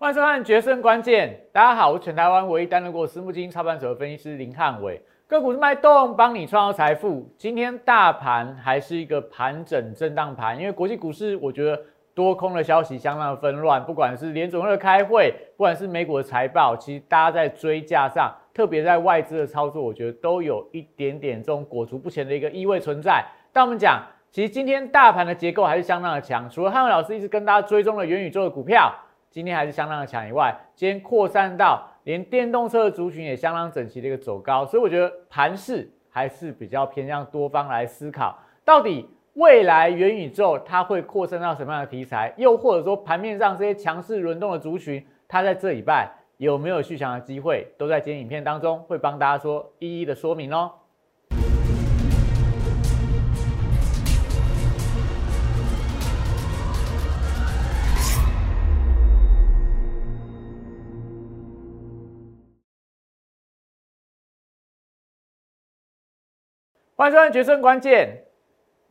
欢迎收看《决胜关键》，大家好，我是全台湾唯一担任过私募基金操盘手的分析师林汉伟，个股是脉动，帮你创造财富。今天大盘还是一个盘整震荡盘，因为国际股市我觉得多空的消息相当的纷乱，不管是联总会的开会，不管是美股的财报，其实大家在追价上，特别在外资的操作，我觉得都有一点点这种裹足不前的一个意味存在。但我们讲。其实今天大盘的结构还是相当的强，除了汉伟老师一直跟大家追踪的元宇宙的股票，今天还是相当的强以外，今天扩散到连电动车的族群也相当整齐的一个走高，所以我觉得盘势还是比较偏向多方来思考，到底未来元宇宙它会扩散到什么样的题材，又或者说盘面上这些强势轮动的族群，它在这礼拜有没有续强的机会，都在今天影片当中会帮大家说一一的说明哦。欢迎收看《决胜关键》。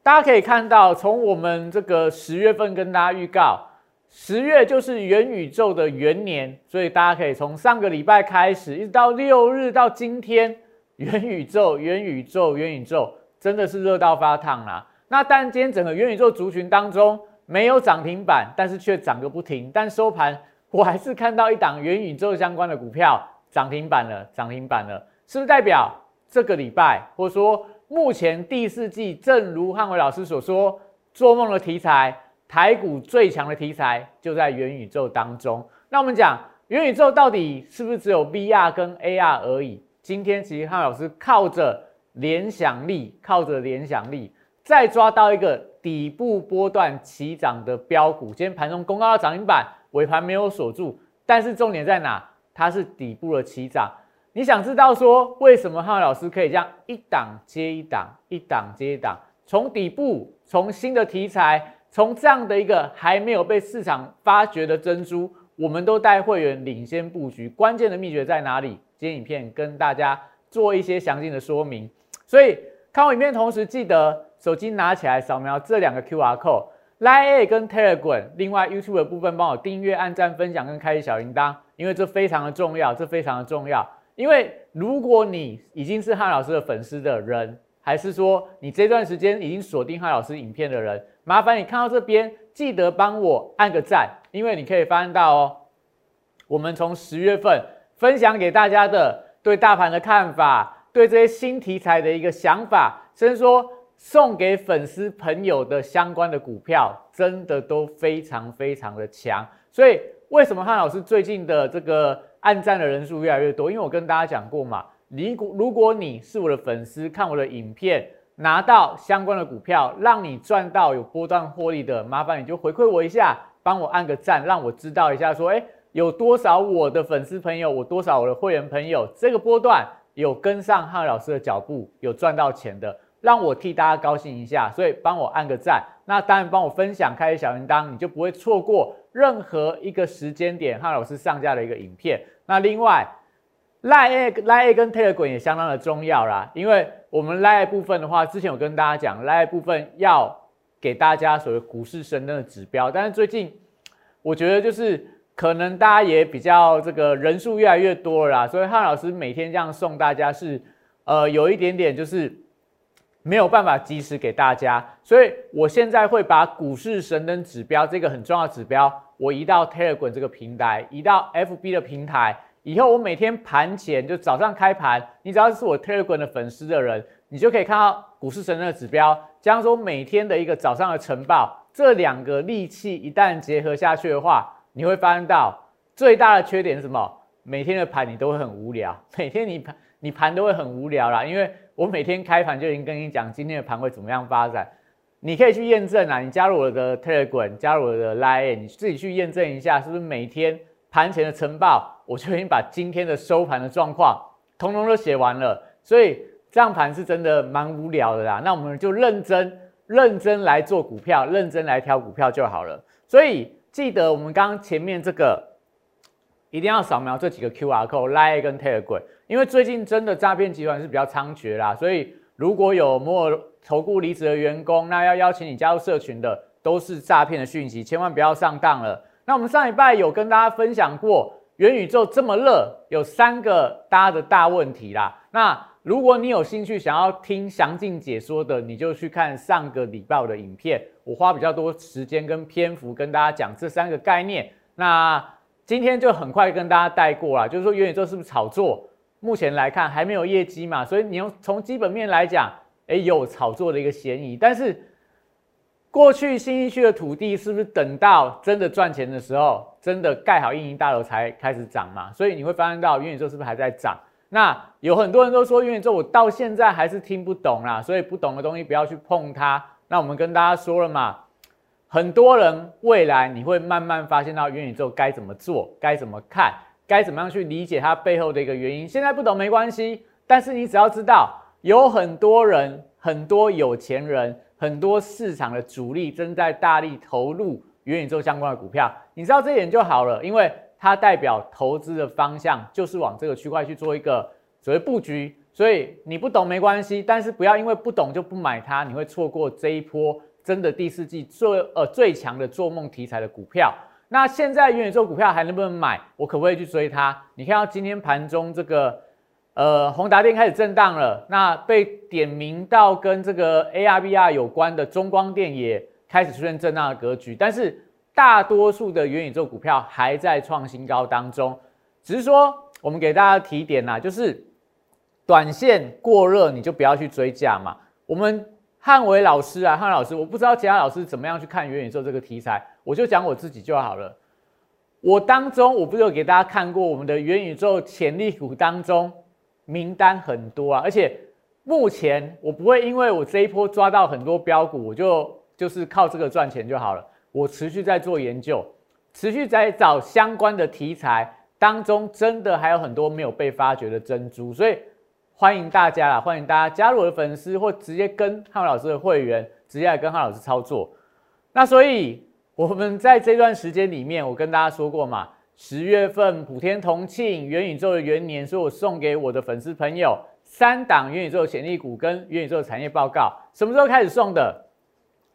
大家可以看到，从我们这个十月份跟大家预告，十月就是元宇宙的元年，所以大家可以从上个礼拜开始，一直到六日到今天，元宇宙、元宇宙、元宇宙，真的是热到发烫啦。那但今天整个元宇宙族群当中没有涨停板，但是却涨个不停。但收盘我还是看到一档元宇宙相关的股票涨停板了，涨停板了，是不是代表这个礼拜或者说？目前第四季，正如汉伟老师所说，做梦的题材，台股最强的题材就在元宇宙当中。那我们讲元宇宙到底是不是只有 VR 跟 AR 而已？今天其实汉老师靠着联想力，靠着联想力，再抓到一个底部波段起涨的标股。今天盘中公告的涨停板，尾盘没有锁住，但是重点在哪？它是底部的起涨。你想知道说为什么汉老师可以这样一档接一档，一档接一档，从底部，从新的题材，从这样的一个还没有被市场发掘的珍珠，我们都带会员领先布局，关键的秘诀在哪里？今天影片跟大家做一些详尽的说明。所以看完影片同时，记得手机拿起来扫描这两个 Q R code，Line A 跟 Telegram，另外 YouTube 的部分帮我订阅、按赞、分享跟开启小铃铛，因为这非常的重要，这非常的重要。因为如果你已经是汉老师的粉丝的人，还是说你这段时间已经锁定汉老师影片的人，麻烦你看到这边记得帮我按个赞，因为你可以发现到哦，我们从十月份分享给大家的对大盘的看法，对这些新题材的一个想法，甚至说送给粉丝朋友的相关的股票，真的都非常非常的强。所以为什么汉老师最近的这个？按赞的人数越来越多，因为我跟大家讲过嘛，如果如果你是我的粉丝，看我的影片拿到相关的股票，让你赚到有波段获利的，麻烦你就回馈我一下，帮我按个赞，让我知道一下，说哎，有多少我的粉丝朋友，我多少我的会员朋友，这个波段有跟上汉老师的脚步，有赚到钱的，让我替大家高兴一下，所以帮我按个赞，那当然帮我分享，开小铃铛，你就不会错过。任何一个时间点，汉老师上架的一个影片。那另外，Line Line 跟 Telegram 也相当的重要啦，因为我们 Line 部分的话，之前有跟大家讲，Line 部分要给大家所谓股市神灯的指标。但是最近，我觉得就是可能大家也比较这个人数越来越多了啦，所以汉老师每天这样送大家是，呃，有一点点就是。没有办法及时给大家，所以我现在会把股市神灯指标这个很重要的指标，我移到 Telegram 这个平台，移到 FB 的平台。以后我每天盘前就早上开盘，你只要是我 Telegram 的粉丝的人，你就可以看到股市神灯的指标。假如说每天的一个早上的晨报，这两个利器一旦结合下去的话，你会发现到最大的缺点是什么？每天的盘你都会很无聊，每天你盘你盘都会很无聊啦，因为。我每天开盘就已经跟你讲今天的盘会怎么样发展，你可以去验证啊，你加入我的 Telegram，加入我的 Line，你自己去验证一下，是不是每天盘前的晨报，我就已经把今天的收盘的状况通通都写完了。所以这样盘是真的蛮无聊的啦。那我们就认真认真来做股票，认真来挑股票就好了。所以记得我们刚刚前面这个。一定要扫描这几个 Q R code，Line 跟 Telegram，因为最近真的诈骗集团是比较猖獗啦，所以如果有摩尔投顾离职的员工，那要邀请你加入社群的，都是诈骗的讯息，千万不要上当了。那我们上礼拜有跟大家分享过，元宇宙这么热，有三个大家的大问题啦。那如果你有兴趣想要听详尽解说的，你就去看上个礼拜的影片，我花比较多时间跟篇幅跟大家讲这三个概念。那今天就很快跟大家带过了，就是说元宇宙是不是炒作？目前来看还没有业绩嘛，所以你用从基本面来讲，哎，有炒作的一个嫌疑。但是过去新一区的土地是不是等到真的赚钱的时候，真的盖好运营大楼才开始涨嘛？所以你会发现到元宇宙是不是还在涨？那有很多人都说元宇宙，我到现在还是听不懂啦，所以不懂的东西不要去碰它。那我们跟大家说了嘛，很多人未来你会慢慢发现到元宇宙该怎么做，该怎么看，该怎么样去理解它背后的一个原因。现在不懂没关系，但是你只要知道，有很多人、很多有钱人、很多市场的主力正在大力投入元宇宙相关的股票，你知道这一点就好了，因为。它代表投资的方向就是往这个区块去做一个所谓布局，所以你不懂没关系，但是不要因为不懂就不买它，你会错过这一波真的第四季最呃最强的做梦题材的股票。那现在元宇宙股票还能不能买？我可不可以去追它？你看到今天盘中这个呃宏达电开始震荡了，那被点名到跟这个 ARVR 有关的中光电也开始出现震荡的格局，但是。大多数的元宇宙股票还在创新高当中，只是说我们给大家提点呐，就是短线过热你就不要去追价嘛。我们汉伟老师啊，汉老师，我不知道其他老师怎么样去看元宇宙这个题材，我就讲我自己就好了。我当中我不是有给大家看过我们的元宇宙潜力股当中名单很多啊，而且目前我不会因为我这一波抓到很多标股，我就就是靠这个赚钱就好了。我持续在做研究，持续在找相关的题材当中，真的还有很多没有被发掘的珍珠，所以欢迎大家啦，欢迎大家加入我的粉丝，或直接跟汉老师的会员，直接来跟汉老师操作。那所以我们在这段时间里面，我跟大家说过嘛，十月份普天同庆，元宇宙的元年，所以我送给我的粉丝朋友三档元宇宙潜力股跟元宇宙产业报告，什么时候开始送的？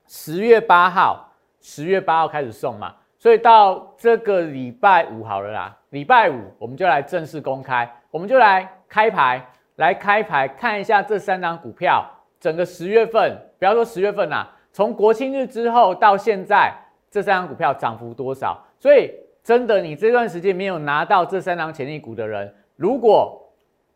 十月八号。十月八号开始送嘛，所以到这个礼拜五好了啦。礼拜五我们就来正式公开，我们就来开牌，来开牌看一下这三张股票，整个十月份，不要说十月份啦，从国庆日之后到现在，这三张股票涨幅多少？所以真的，你这段时间没有拿到这三张潜力股的人，如果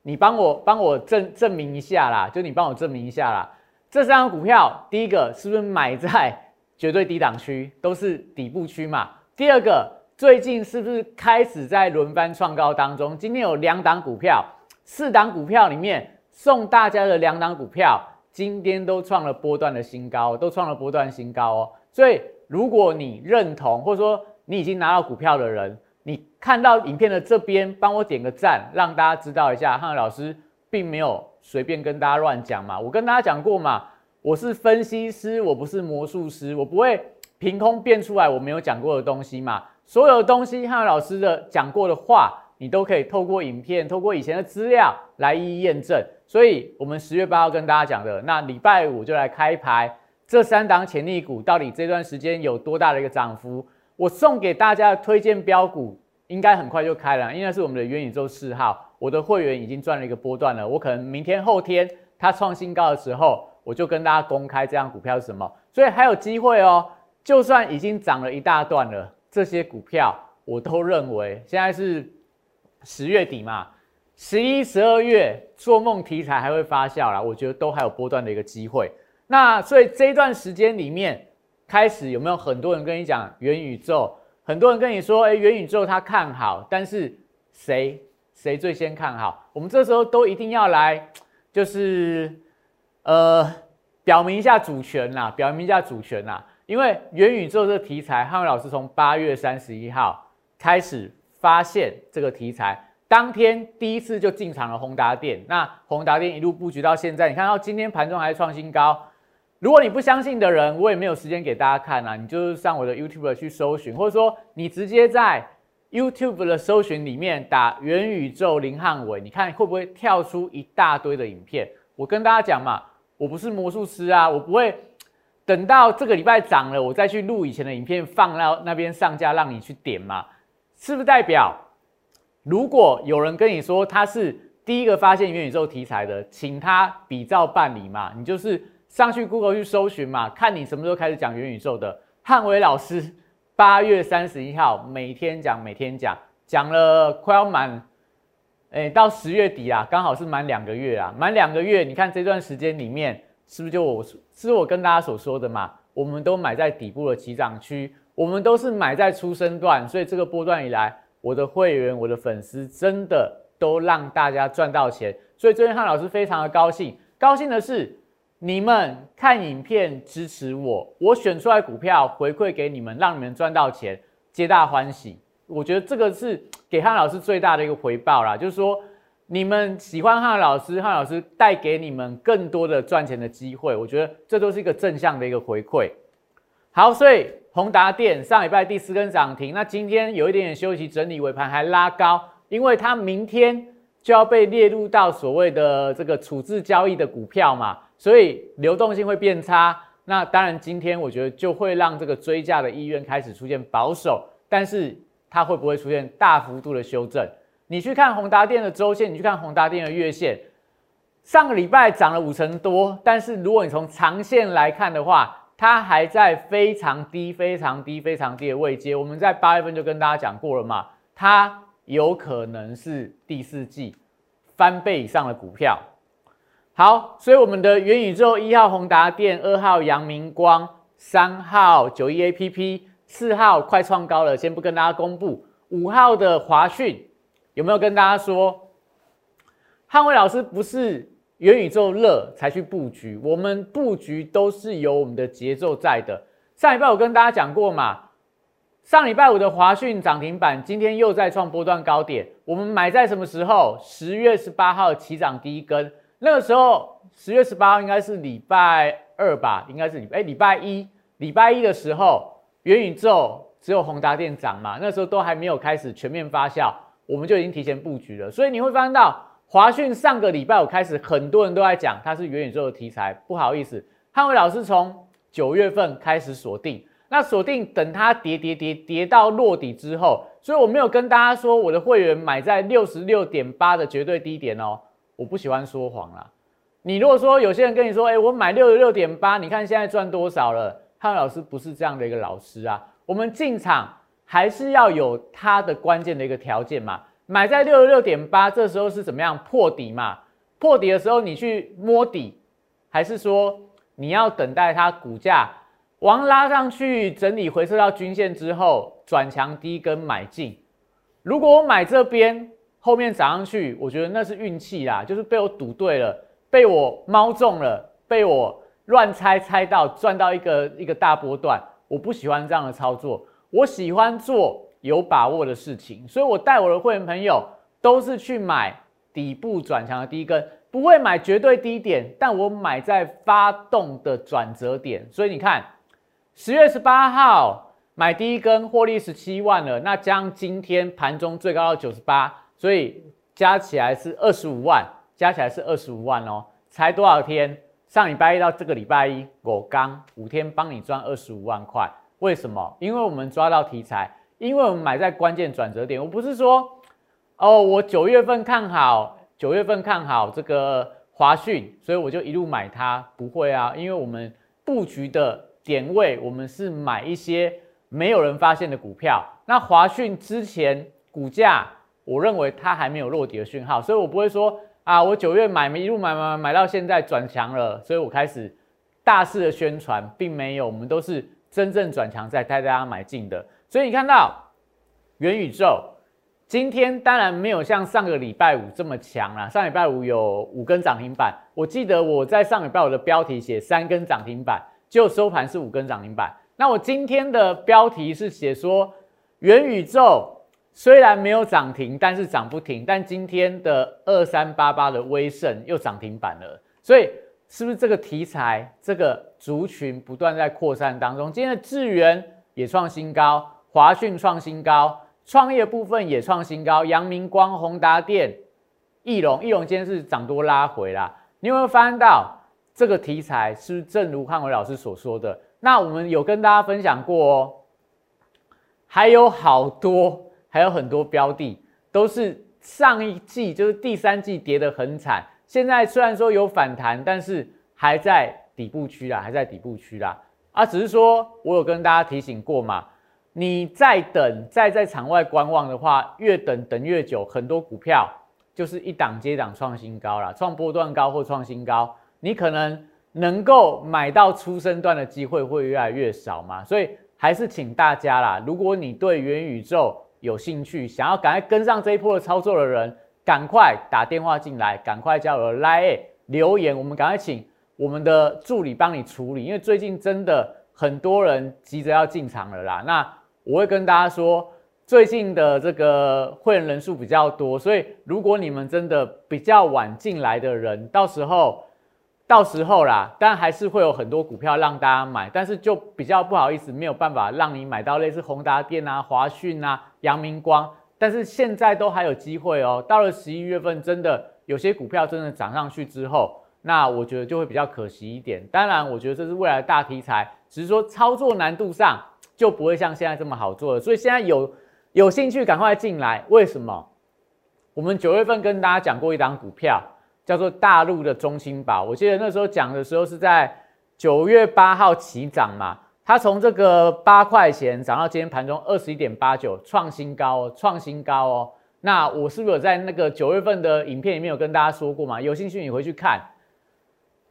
你帮我帮我证证明一下啦，就你帮我证明一下啦，这三张股票，第一个是不是买在？绝对低档区都是底部区嘛。第二个，最近是不是开始在轮番创高当中？今天有两档股票，四档股票里面送大家的两档股票，今天都创了波段的新高，都创了波段新高哦。所以，如果你认同，或者说你已经拿到股票的人，你看到影片的这边，帮我点个赞，让大家知道一下，汉老师并没有随便跟大家乱讲嘛。我跟大家讲过嘛。我是分析师，我不是魔术师，我不会凭空变出来我没有讲过的东西嘛。所有东西汉老师的讲过的话，你都可以透过影片、透过以前的资料来一一验证。所以，我们十月八号跟大家讲的，那礼拜五就来开牌，这三档潜力股到底这段时间有多大的一个涨幅？我送给大家的推荐标股，应该很快就开了，应该是我们的元宇宙四号，我的会员已经赚了一个波段了，我可能明天、后天它创新高的时候。我就跟大家公开这张股票是什么，所以还有机会哦。就算已经涨了一大段了，这些股票我都认为现在是十月底嘛，十一、十二月做梦题材还会发酵啦，我觉得都还有波段的一个机会。那所以这一段时间里面，开始有没有很多人跟你讲元宇宙？很多人跟你说，哎，元宇宙他看好，但是谁谁最先看好？我们这时候都一定要来，就是。呃，表明一下主权呐，表明一下主权呐，因为元宇宙这个题材，汉伟老师从八月三十一号开始发现这个题材，当天第一次就进场了宏达电，那宏达电一路布局到现在，你看到今天盘中还创新高。如果你不相信的人，我也没有时间给大家看啊，你就是上我的 YouTube 去搜寻，或者说你直接在 YouTube 的搜寻里面打元宇宙林汉伟，你看会不会跳出一大堆的影片？我跟大家讲嘛。我不是魔术师啊，我不会等到这个礼拜涨了，我再去录以前的影片放到那边上架，让你去点嘛？是不是代表，如果有人跟你说他是第一个发现元宇宙题材的，请他比照办理嘛？你就是上去 Google 去搜寻嘛，看你什么时候开始讲元宇宙的。汉伟老师八月三十一号每天讲，每天讲，讲了快要满，哎，到十月底啊，刚好是满两个月啊，满两个月，你看这段时间里面。是不是就我是我跟大家所说的嘛？我们都买在底部的起涨区，我们都是买在出生段，所以这个波段以来，我的会员、我的粉丝真的都让大家赚到钱。所以最近汉老师非常的高兴，高兴的是你们看影片支持我，我选出来股票回馈给你们，让你们赚到钱，皆大欢喜。我觉得这个是给汉老师最大的一个回报啦，就是说。你们喜欢汉老师，汉老师带给你们更多的赚钱的机会，我觉得这都是一个正向的一个回馈。好，所以宏达电上礼拜第四根涨停，那今天有一点点休息整理，尾盘还拉高，因为它明天就要被列入到所谓的这个处置交易的股票嘛，所以流动性会变差。那当然，今天我觉得就会让这个追价的意愿开始出现保守，但是它会不会出现大幅度的修正？你去看宏达电的周线，你去看宏达电的月线，上个礼拜涨了五成多，但是如果你从长线来看的话，它还在非常低、非常低、非常低的位阶。我们在八月份就跟大家讲过了嘛，它有可能是第四季翻倍以上的股票。好，所以我们的元宇宙一号宏达电，二号阳明光，三号九一 A P P，四号快创高了，先不跟大家公布，五号的华讯。有没有跟大家说，汉伟老师不是元宇宙热才去布局，我们布局都是有我们的节奏在的。上礼拜我跟大家讲过嘛，上礼拜五的华讯涨停板，今天又在创波段高点。我们买在什么时候？十月十八号起涨第一根，那个时候十月十八号应该是礼拜二吧？应该是礼哎礼拜一，礼拜一的时候元宇宙只有宏达电涨嘛，那时候都还没有开始全面发酵。我们就已经提前布局了，所以你会发现到华讯上个礼拜五开始，很多人都在讲它是元宇宙的题材。不好意思，汉伟老师从九月份开始锁定，那锁定等它跌跌跌跌到落底之后，所以我没有跟大家说我的会员买在六十六点八的绝对低点哦。我不喜欢说谎啦。你如果说有些人跟你说，哎，我买六十六点八，你看现在赚多少了？汉老师不是这样的一个老师啊。我们进场。还是要有它的关键的一个条件嘛，买在六十六点八，这时候是怎么样破底嘛？破底的时候你去摸底，还是说你要等待它股价往拉上去整理回撤到均线之后转强低跟买进？如果我买这边后面涨上去，我觉得那是运气啦，就是被我赌对了，被我猫中了，被我乱猜猜到赚到一个一个大波段，我不喜欢这样的操作。我喜欢做有把握的事情，所以我带我的会员朋友都是去买底部转强的第一根，不会买绝对低点，但我买在发动的转折点。所以你看，十月十八号买第一根，获利十七万了，那将今天盘中最高到九十八，所以加起来是二十五万，加起来是二十五万哦。才多少天？上礼拜一到这个礼拜一，我刚五天帮你赚二十五万块。为什么？因为我们抓到题材，因为我们买在关键转折点。我不是说，哦，我九月份看好，九月份看好这个华讯，所以我就一路买它。不会啊，因为我们布局的点位，我们是买一些没有人发现的股票。那华讯之前股价，我认为它还没有落底的讯号，所以我不会说啊，我九月买，一路买买买到现在转强了，所以我开始大肆的宣传，并没有，我们都是。真正转强在带大家买进的，所以你看到元宇宙今天当然没有像上个礼拜五这么强啦。上礼拜五有五根涨停板，我记得我在上礼拜五的标题写三根涨停板，就收盘是五根涨停板。那我今天的标题是写说元宇宙虽然没有涨停，但是涨不停。但今天的二三八八的威盛又涨停板了，所以。是不是这个题材、这个族群不断在扩散当中？今天的智源也创新高，华讯创新高，创业部分也创新高，阳明光、宏达电、翼龙、翼龙今天是涨多拉回啦。你有没有发现到这个题材是不是正如汉伟老师所说的？那我们有跟大家分享过哦，还有好多，还有很多标的都是上一季就是第三季跌得很惨，现在虽然说有反弹，但是还在底部区啦，还在底部区啦。啊，只是说我有跟大家提醒过嘛，你再等，再在场外观望的话，越等等越久，很多股票就是一档接档创新高了，创波段高或创新高。你可能能够买到出生段的机会会越来越少嘛，所以还是请大家啦，如果你对元宇宙有兴趣，想要赶快跟上这一波的操作的人，赶快打电话进来，赶快加入 Line 留言，我们赶快请我们的助理帮你处理，因为最近真的很多人急着要进场了啦。那我会跟大家说，最近的这个会员人数比较多，所以如果你们真的比较晚进来的人，到时候。到时候啦，但还是会有很多股票让大家买，但是就比较不好意思，没有办法让你买到类似宏达电啊、华讯啊、阳明光。但是现在都还有机会哦。到了十一月份，真的有些股票真的涨上去之后，那我觉得就会比较可惜一点。当然，我觉得这是未来的大题材，只是说操作难度上就不会像现在这么好做了。所以现在有有兴趣赶快进来。为什么？我们九月份跟大家讲过一档股票。叫做大陆的中心宝，我记得那时候讲的时候是在九月八号起涨嘛，它从这个八块钱涨到今天盘中二十一点八九，创新高哦，创新高哦。那我是不是有在那个九月份的影片里面有跟大家说过嘛？有兴趣你回去看。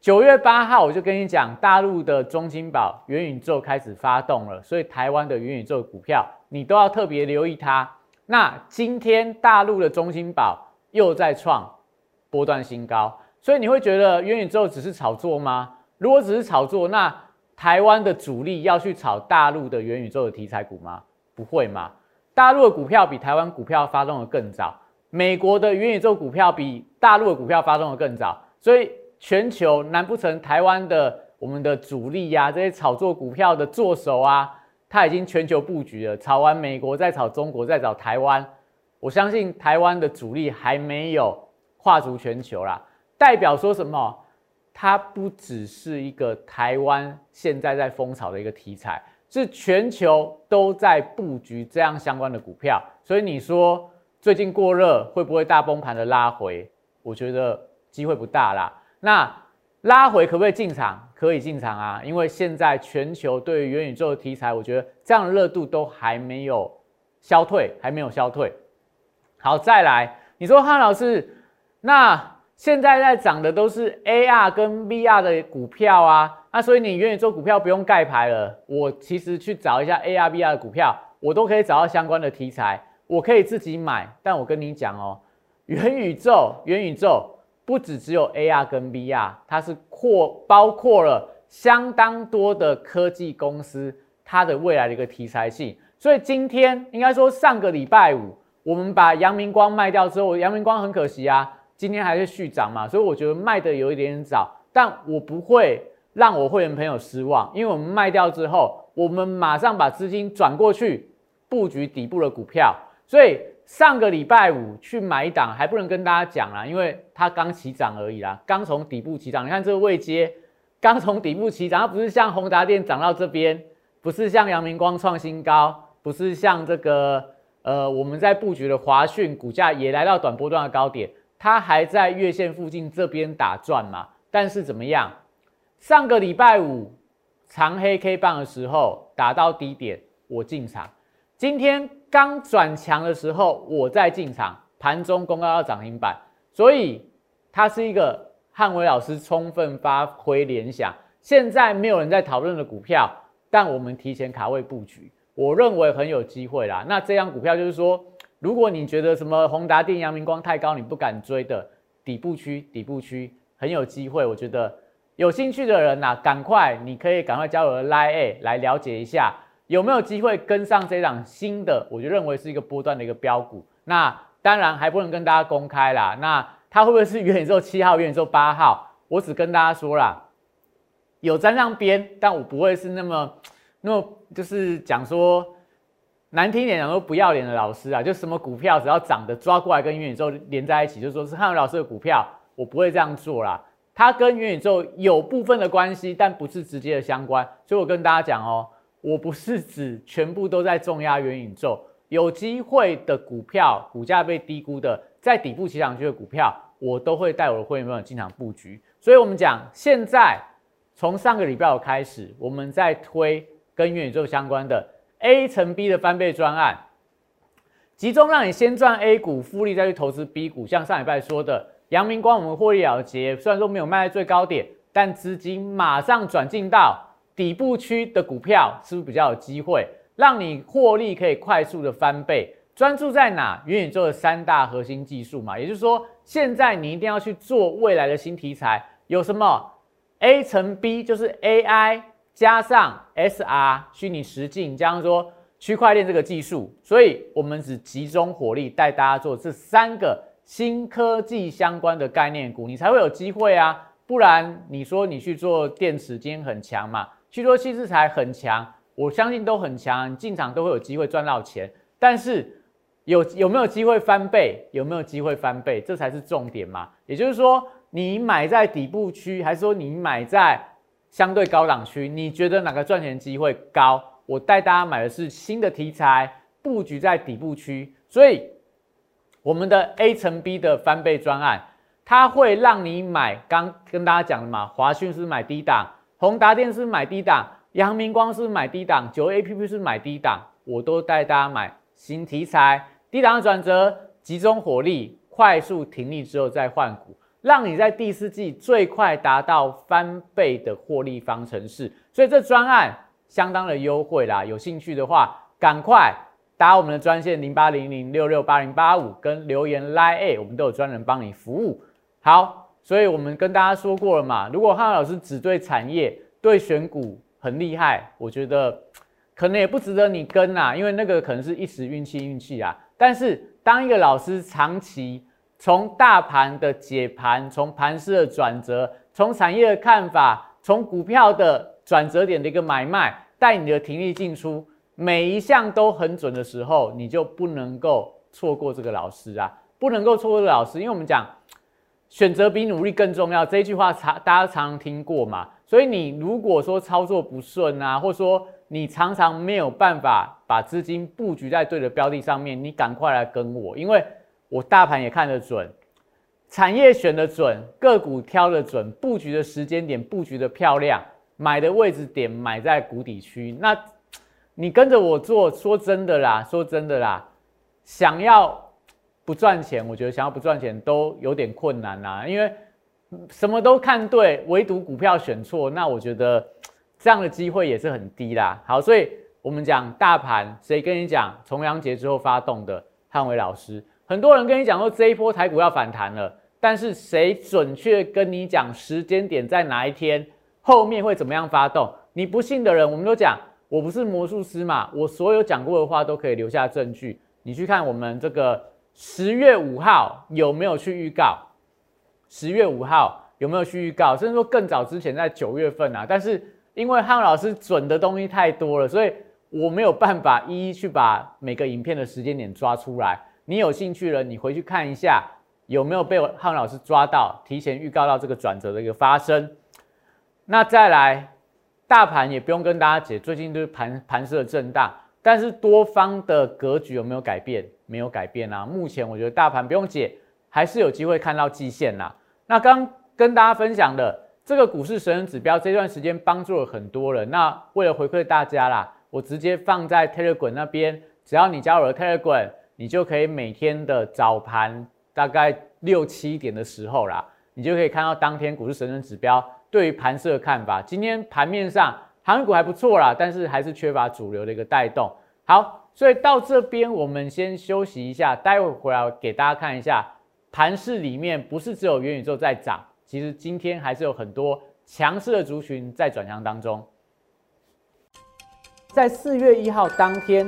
九月八号我就跟你讲，大陆的中心宝元宇宙开始发动了，所以台湾的元宇宙股票你都要特别留意它。那今天大陆的中心宝又在创。波段新高，所以你会觉得元宇宙只是炒作吗？如果只是炒作，那台湾的主力要去炒大陆的元宇宙的题材股吗？不会吗？大陆的股票比台湾股票发动的更早，美国的元宇宙股票比大陆的股票发动的更早，所以全球难不成台湾的我们的主力呀，这些炒作股票的作手啊，他已经全球布局了，炒完美国再炒中国再炒台湾，我相信台湾的主力还没有。跨足全球啦，代表说什么？它不只是一个台湾现在在风潮的一个题材，是全球都在布局这样相关的股票。所以你说最近过热会不会大崩盘的拉回？我觉得机会不大啦。那拉回可不可以进场？可以进场啊，因为现在全球对于元宇宙的题材，我觉得这样的热度都还没有消退，还没有消退。好，再来，你说汉老师。那现在在涨的都是 AR 跟 VR 的股票啊，那所以你元宇宙股票不用盖牌了。我其实去找一下 AR、VR 的股票，我都可以找到相关的题材，我可以自己买。但我跟你讲哦，元宇宙，元宇宙不只只有 AR 跟 VR，它是扩包括了相当多的科技公司，它的未来的一个题材性。所以今天应该说上个礼拜五，我们把阳明光卖掉之后，阳明光很可惜啊。今天还是续涨嘛，所以我觉得卖的有一点点早，但我不会让我会员朋友失望，因为我们卖掉之后，我们马上把资金转过去布局底部的股票，所以上个礼拜五去买一档还不能跟大家讲啦，因为它刚起涨而已啦，刚从底部起涨，你看这个位阶刚从底部起涨，它不是像宏达电涨到这边，不是像阳明光创新高，不是像这个呃我们在布局的华讯股价也来到短波段的高点。它还在月线附近这边打转嘛？但是怎么样？上个礼拜五长黑 K 棒的时候打到低点，我进场。今天刚转强的时候，我再进场。盘中公告要涨停板，所以它是一个汉伟老师充分发挥联想。现在没有人在讨论的股票，但我们提前卡位布局，我认为很有机会啦。那这张股票就是说。如果你觉得什么宏达电、阳明光太高，你不敢追的底部区，底部区很有机会。我觉得有兴趣的人呐，赶快，你可以赶快加入 Line A 来了解一下，有没有机会跟上这档新的，我就认为是一个波段的一个标股。那当然还不能跟大家公开啦。那它会不会是元宇宙七号、元宇宙八号？我只跟大家说啦，有沾上边，但我不会是那么那么就是讲说。难听点讲，说不要脸的老师啊，就什么股票只要涨的抓过来跟元宇宙连在一起，就说是汉文老师的股票，我不会这样做啦。它跟元宇宙有部分的关系，但不是直接的相关。所以我跟大家讲哦，我不是指全部都在重压元宇宙，有机会的股票，股价被低估的，在底部起涨区的股票，我都会带我的会员朋友进场布局。所以我们讲，现在从上个礼拜开始，我们在推跟元宇宙相关的 A 乘 B 的翻倍专案。集中让你先赚 A 股复利，再去投资 B 股。像上礼拜说的，阳明光我们获利了结，虽然说没有卖在最高点，但资金马上转进到底部区的股票，是不是比较有机会，让你获利可以快速的翻倍？专注在哪？元宇宙的三大核心技术嘛，也就是说，现在你一定要去做未来的新题材，有什么 A 乘 B，就是 AI 加上 SR 虚拟实境，加上说。区块链这个技术，所以我们只集中火力带大家做这三个新科技相关的概念股，你才会有机会啊！不然你说你去做电池，今天很强嘛？去做新制材很强，我相信都很强，进场都会有机会赚到钱。但是有有没有机会翻倍？有没有机会翻倍？这才是重点嘛！也就是说，你买在底部区，还是说你买在相对高档区？你觉得哪个赚钱机会高？我带大家买的是新的题材，布局在底部区，所以我们的 A 乘 B 的翻倍专案，它会让你买。刚跟大家讲的嘛，华讯是买低档，宏达电是买低档，阳明光是买低档，九 A P P 是买低档，我都带大家买新题材，低档的转折，集中火力，快速停利之后再换股，让你在第四季最快达到翻倍的获利方程式。所以这专案。相当的优惠啦，有兴趣的话，赶快打我们的专线零八零零六六八零八五，跟留言 line 我们都有专人帮你服务。好，所以我们跟大家说过了嘛，如果汉老师只对产业、对选股很厉害，我觉得可能也不值得你跟啦，因为那个可能是一时运气运气啊。但是当一个老师长期从大盘的解盘，从盘势的转折，从产业的看法，从股票的。转折点的一个买卖，带你的停利进出，每一项都很准的时候，你就不能够错过这个老师啊，不能够错过这个老师，因为我们讲选择比努力更重要这句话，常大家常常听过嘛。所以你如果说操作不顺啊，或者说你常常没有办法把资金布局在对的标的上面，你赶快来跟我，因为我大盘也看得准，产业选得准，个股挑得准，布局的时间点布局的漂亮。买的位置点买在谷底区，那你跟着我做，说真的啦，说真的啦，想要不赚钱，我觉得想要不赚钱都有点困难啦，因为什么都看对，唯独股票选错，那我觉得这样的机会也是很低啦。好，所以我们讲大盘，谁跟你讲重阳节之后发动的？汉伟老师，很多人跟你讲说这一波台股要反弹了，但是谁准确跟你讲时间点在哪一天？后面会怎么样发动？你不信的人，我们都讲，我不是魔术师嘛，我所有讲过的话都可以留下证据。你去看我们这个十月五号有没有去预告？十月五号有没有去预告？甚至说更早之前在九月份啊，但是因为汉老师准的东西太多了，所以我没有办法一一去把每个影片的时间点抓出来。你有兴趣了，你回去看一下有没有被汉老师抓到，提前预告到这个转折的一个发生。那再来，大盘也不用跟大家解，最近都是盘盘势的震荡，但是多方的格局有没有改变？没有改变啊。目前我觉得大盘不用解，还是有机会看到季线啦。那刚跟大家分享的这个股市神人指标，这段时间帮助了很多人。那为了回馈大家啦，我直接放在 Telegram 那边，只要你加入了 Telegram，你就可以每天的早盘大概六七点的时候啦，你就可以看到当天股市神人指标。对于盘势的看法，今天盘面上航运股还不错啦，但是还是缺乏主流的一个带动。好，所以到这边我们先休息一下，待会回来给大家看一下盘势里面不是只有元宇宙在涨，其实今天还是有很多强势的族群在转向当中。在四月一号当天。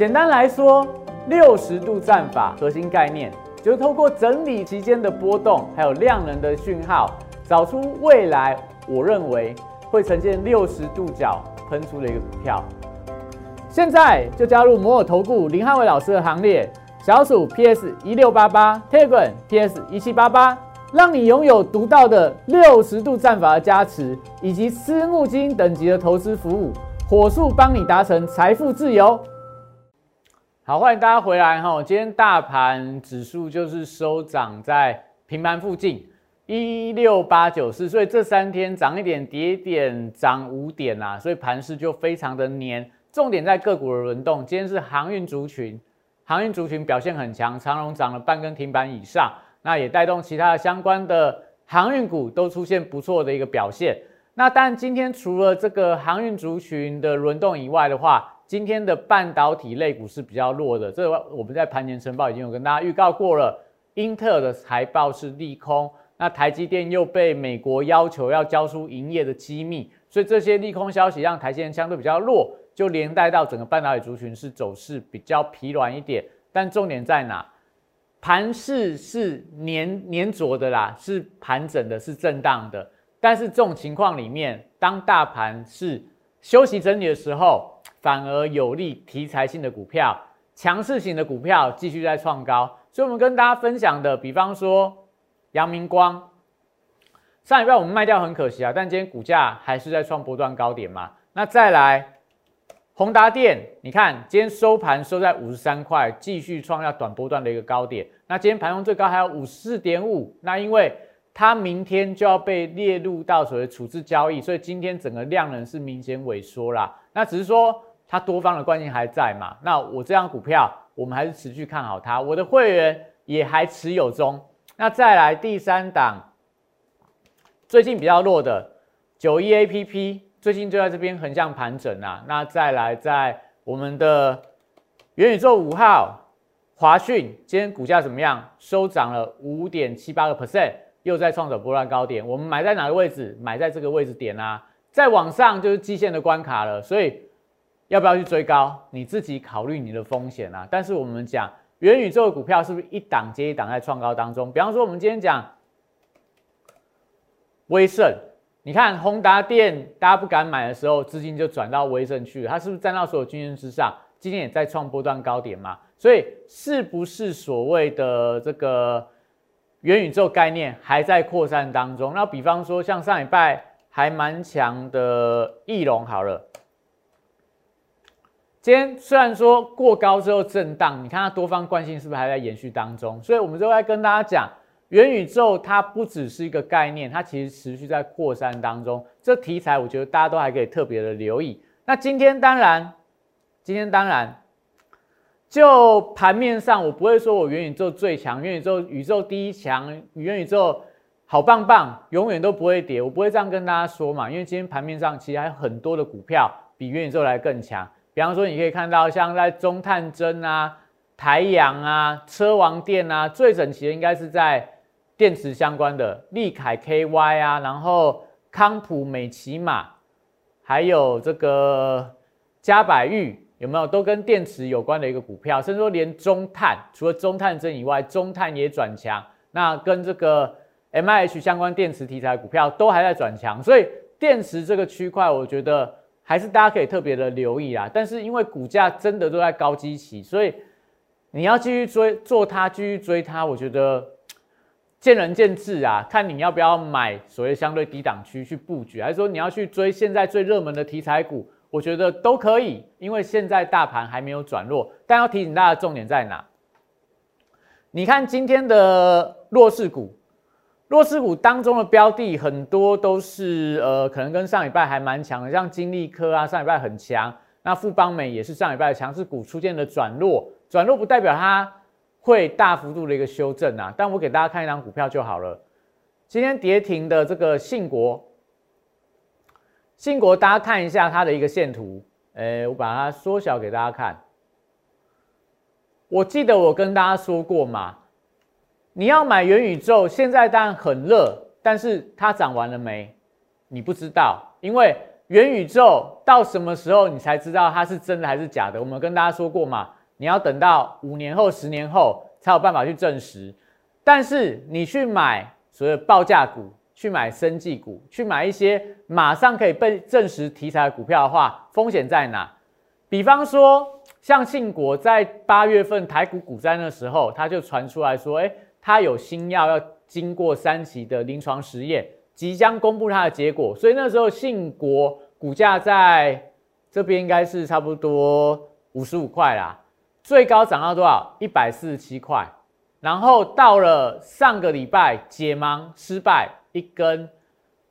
简单来说，六十度战法核心概念就是透过整理期间的波动，还有量能的讯号，找出未来我认为会呈现六十度角。喷出的一个股票，现在就加入摩尔投顾林汉伟老师的行列，小鼠 PS 一六八八，Telegram PS 一七八八，让你拥有独到的六十度战法的加持，以及私募基金等级的投资服务，火速帮你达成财富自由。好，欢迎大家回来哈，今天大盘指数就是收涨在平盘附近。一六八九四，所以这三天涨一点，跌一点，涨五点啦，所以盘势就非常的黏。重点在个股的轮动，今天是航运族群，航运族群表现很强，长荣涨了半根停板以上，那也带动其他的相关的航运股都出现不错的一个表现。那但今天除了这个航运族群的轮动以外的话，今天的半导体类股是比较弱的。这我们在盘前晨报已经有跟大家预告过了，英特尔的财报是利空。那台积电又被美国要求要交出营业的机密，所以这些利空消息让台积电相对比较弱，就连带到整个半导体族群是走势比较疲软一点。但重点在哪？盘势是粘粘着的啦，是盘整的，是震荡的。但是这种情况里面，当大盘是休息整理的时候，反而有利题材性的股票、强势型的股票继续在创高。所以，我们跟大家分享的，比方说。阳明光上礼拜我们卖掉很可惜啊，但今天股价还是在创波段高点嘛。那再来宏达电，你看今天收盘收在五十三块，继续创下短波段的一个高点。那今天盘中最高还有五十四点五，那因为它明天就要被列入到所谓处置交易，所以今天整个量能是明显萎缩啦。那只是说它多方的关系还在嘛。那我这张股票我们还是持续看好它，我的会员也还持有中。那再来第三档，最近比较弱的九一 A P P，最近就在这边横向盘整啊。那再来在我们的元宇宙五号华讯，今天股价怎么样？收涨了五点七八个 percent，又在创走波段高点。我们买在哪个位置？买在这个位置点啊。再往上就是基线的关卡了，所以要不要去追高？你自己考虑你的风险啊。但是我们讲。元宇宙的股票是不是一档接一档在创高当中？比方说，我们今天讲威盛，你看宏达电，大家不敢买的时候，资金就转到威盛去了，它是不是站到所有均线之上？今天也在创波段高点嘛？所以是不是所谓的这个元宇宙概念还在扩散当中？那比方说，像上礼拜还蛮强的翼龙，好了。今天虽然说过高之后震荡，你看它多方惯性是不是还在延续当中？所以我们就在跟大家讲，元宇宙它不只是一个概念，它其实持续在扩散当中。这题材我觉得大家都还可以特别的留意。那今天当然，今天当然，就盘面上我不会说我元宇宙最强，元宇宙宇宙第一强，元宇宙好棒棒，永远都不会跌，我不会这样跟大家说嘛。因为今天盘面上其实还有很多的股票比元宇宙来更强。比方说，你可以看到像在中探针啊、台阳啊、车王电啊，最整齐的应该是在电池相关的利凯 KY 啊，然后康普美骑马，还有这个嘉百玉，有没有都跟电池有关的一个股票？甚至说连中碳，除了中探针以外，中碳也转强，那跟这个 MIH 相关电池题材股票都还在转强，所以电池这个区块，我觉得。还是大家可以特别的留意啊，但是因为股价真的都在高基期，所以你要继续追做它，继续追它，我觉得见仁见智啊，看你要不要买所谓相对低档区去布局，还是说你要去追现在最热门的题材股，我觉得都可以，因为现在大盘还没有转弱，但要提醒大家重点在哪？你看今天的弱势股，弱势股当中的标的很多都是呃，可能跟上礼拜还蛮强的，像金利科啊，上礼拜很强。那富邦美也是上礼拜的强势股出现了转弱，转弱不代表它会大幅度的一个修正啊。但我给大家看一张股票就好了。今天跌停的这个信国，信国大家看一下它的一个线图，诶，我把它缩小给大家看。我记得我跟大家说过嘛，你要买元宇宙，现在当然很热，但是它涨完了没？你不知道，因为。元宇宙到什么时候你才知道它是真的还是假的？我们跟大家说过嘛，你要等到五年后、十年后才有办法去证实。但是你去买所谓报价股、去买生技股、去买一些马上可以被证实题材的股票的话，风险在哪？比方说像信国在八月份台股股灾的时候，它就传出来说，哎，它有新药要经过三期的临床实验。即将公布它的结果，所以那时候信国股价在这边应该是差不多五十五块啦，最高涨到多少？一百四十七块。然后到了上个礼拜解盲失败，一根、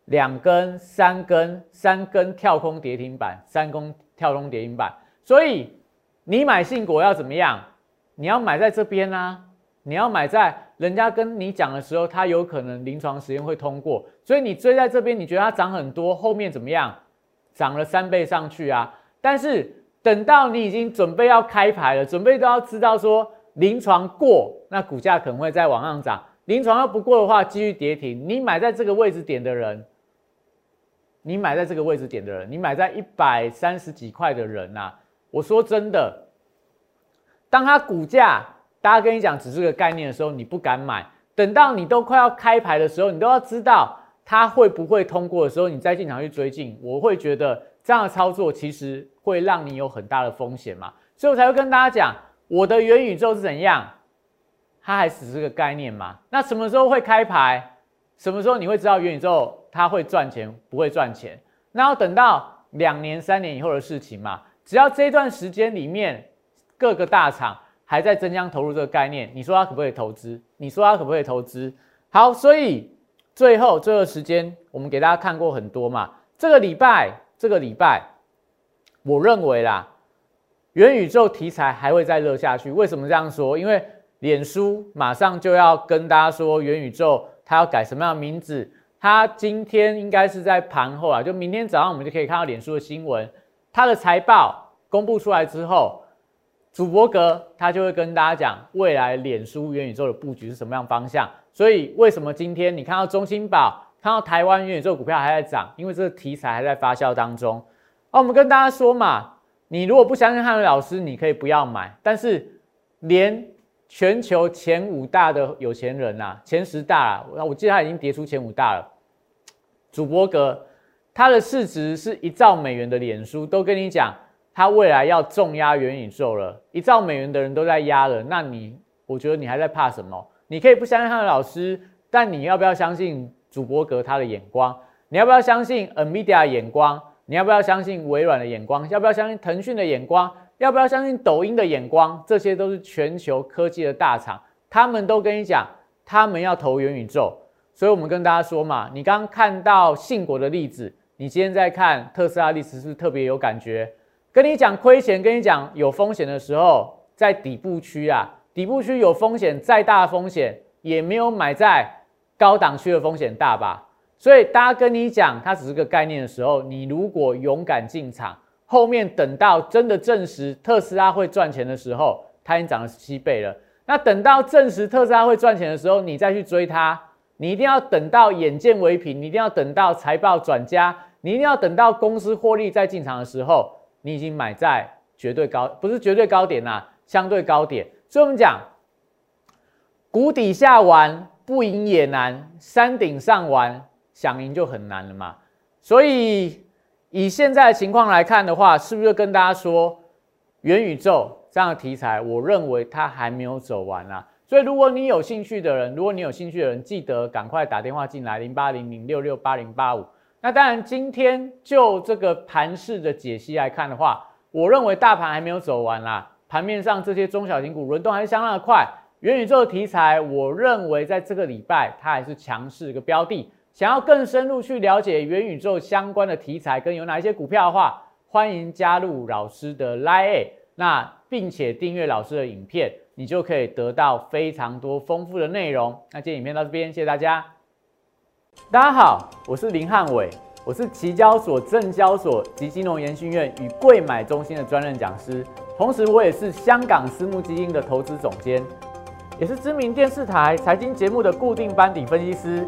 两根、三根、三根跳空跌停板，三根跳空跌停板。所以你买信果要怎么样？你要买在这边啊，你要买在。人家跟你讲的时候，它有可能临床实验会通过，所以你追在这边，你觉得它涨很多，后面怎么样？涨了三倍上去啊！但是等到你已经准备要开牌了，准备都要知道说临床过，那股价可能会再往上涨；临床要不过的话，继续跌停。你买在这个位置点的人，你买在这个位置点的人，你买在一百三十几块的人呐，我说真的，当它股价。大家跟你讲只是个概念的时候，你不敢买。等到你都快要开牌的时候，你都要知道它会不会通过的时候，你再进场去追进。我会觉得这样的操作其实会让你有很大的风险嘛，所以我才会跟大家讲，我的元宇宙是怎样，它还只是个概念嘛。那什么时候会开牌？什么时候你会知道元宇宙它会赚钱不会赚钱？那要等到两年三年以后的事情嘛。只要这段时间里面各个大厂。还在争相投入这个概念，你说它可不可以投资？你说它可不可以投资？好，所以最后这个时间，我们给大家看过很多嘛。这个礼拜，这个礼拜，我认为啦，元宇宙题材还会再热下去。为什么这样说？因为脸书马上就要跟大家说元宇宙它要改什么样的名字。它今天应该是在盘后啊，就明天早上我们就可以看到脸书的新闻，它的财报公布出来之后。主博格他就会跟大家讲未来脸书元宇宙的布局是什么样方向，所以为什么今天你看到中青宝、看到台湾元宇宙股票还在涨？因为这个题材还在发酵当中。那我们跟大家说嘛，你如果不相信汉伟老师，你可以不要买。但是连全球前五大的有钱人呐，前十大，我我记得他已经跌出前五大了。主博格他的市值是一兆美元的脸书，都跟你讲。他未来要重压元宇宙了，一兆美元的人都在压了，那你我觉得你还在怕什么？你可以不相信他的老师，但你要不要相信主播格他的眼光？你要不要相信 Nvidia 眼光？你要不要相信微软的眼光？要不要相信腾讯的眼光？要不要相信抖音的眼光？这些都是全球科技的大厂，他们都跟你讲，他们要投元宇宙。所以我们跟大家说嘛，你刚看到信国的例子，你今天在看特斯拉例子，是不是特别有感觉？跟你讲亏钱，跟你讲有风险的时候，在底部区啊，底部区有风险，再大的风险也没有买在高档区的风险大吧？所以大家跟你讲它只是个概念的时候，你如果勇敢进场，后面等到真的证实特斯拉会赚钱的时候，它已经涨了七倍了。那等到证实特斯拉会赚钱的时候，你再去追它，你一定要等到眼见为凭，你一定要等到财报转佳，你一定要等到公司获利再进场的时候。你已经买在绝对高，不是绝对高点呐，相对高点。所以我们讲，谷底下玩不赢也难，山顶上玩想赢就很难了嘛。所以以现在的情况来看的话，是不是跟大家说，元宇宙这样的题材，我认为它还没有走完啊。所以如果你有兴趣的人，如果你有兴趣的人，记得赶快打电话进来，零八零零六六八零八五。那当然，今天就这个盘势的解析来看的话，我认为大盘还没有走完啦。盘面上这些中小型股轮动还是相当的快，元宇宙的题材，我认为在这个礼拜它还是强势一个标的。想要更深入去了解元宇宙相关的题材跟有哪一些股票的话，欢迎加入老师的 Line，那并且订阅老师的影片，你就可以得到非常多丰富的内容。那今天影片到这边，谢谢大家。大家好，我是林汉伟，我是期交所、证交所及金融研训院与贵买中心的专任讲师，同时我也是香港私募基金的投资总监，也是知名电视台财经节目的固定班底分析师。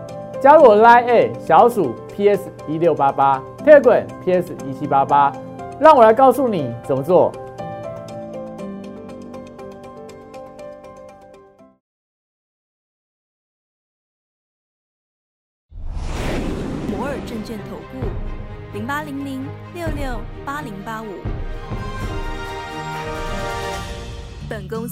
加入我 Line A 小鼠 PS 一六八八 Telegram PS 一七八八，让我来告诉你怎么做。